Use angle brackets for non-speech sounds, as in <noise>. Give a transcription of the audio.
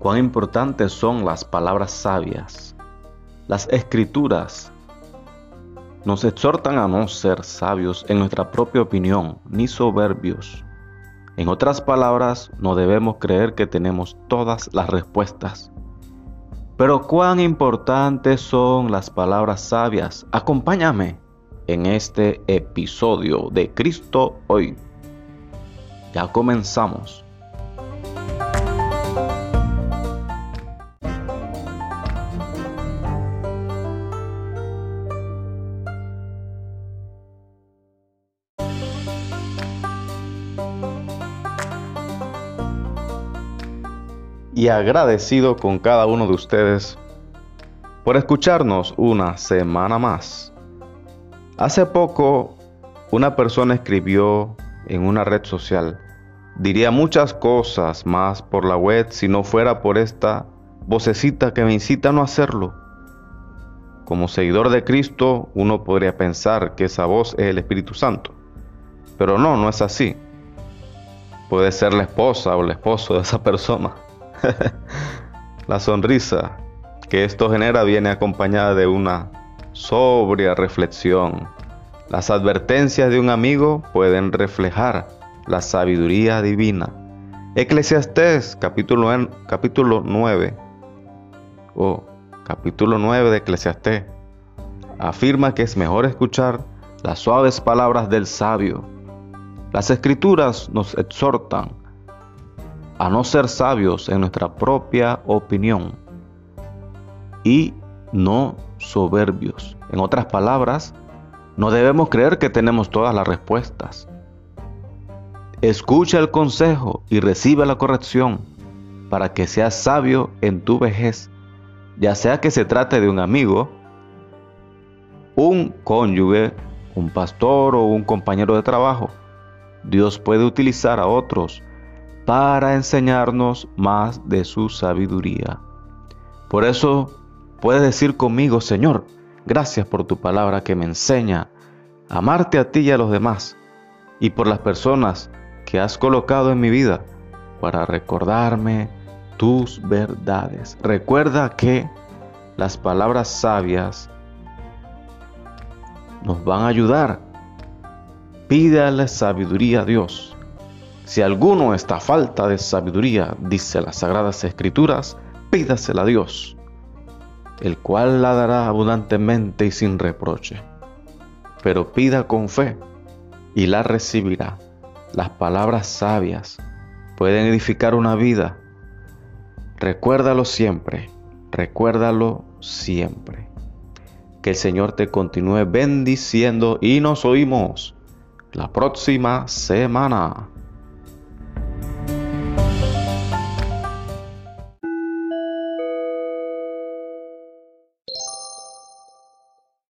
cuán importantes son las palabras sabias. Las escrituras nos exhortan a no ser sabios en nuestra propia opinión, ni soberbios. En otras palabras, no debemos creer que tenemos todas las respuestas. Pero cuán importantes son las palabras sabias. Acompáñame en este episodio de Cristo hoy. Ya comenzamos. Y agradecido con cada uno de ustedes por escucharnos una semana más. Hace poco una persona escribió en una red social, diría muchas cosas más por la web si no fuera por esta vocecita que me incita a no hacerlo. Como seguidor de Cristo, uno podría pensar que esa voz es el Espíritu Santo, pero no, no es así. Puede ser la esposa o el esposo de esa persona. <laughs> la sonrisa que esto genera viene acompañada de una sobria reflexión. Las advertencias de un amigo pueden reflejar la sabiduría divina. Eclesiastés capítulo, capítulo 9 o capítulo 9 de Eclesiastés afirma que es mejor escuchar las suaves palabras del sabio. Las escrituras nos exhortan a no ser sabios en nuestra propia opinión y no soberbios. En otras palabras, no debemos creer que tenemos todas las respuestas. Escucha el consejo y recibe la corrección para que seas sabio en tu vejez, ya sea que se trate de un amigo, un cónyuge, un pastor o un compañero de trabajo. Dios puede utilizar a otros para enseñarnos más de su sabiduría. Por eso puedes decir conmigo, Señor, gracias por tu palabra que me enseña a amarte a ti y a los demás, y por las personas que has colocado en mi vida para recordarme tus verdades. Recuerda que las palabras sabias nos van a ayudar. Pídale sabiduría a Dios si alguno está falta de sabiduría, dice las Sagradas Escrituras, pídasela a Dios, el cual la dará abundantemente y sin reproche. Pero pida con fe y la recibirá. Las palabras sabias pueden edificar una vida. Recuérdalo siempre, recuérdalo siempre. Que el Señor te continúe bendiciendo y nos oímos la próxima semana.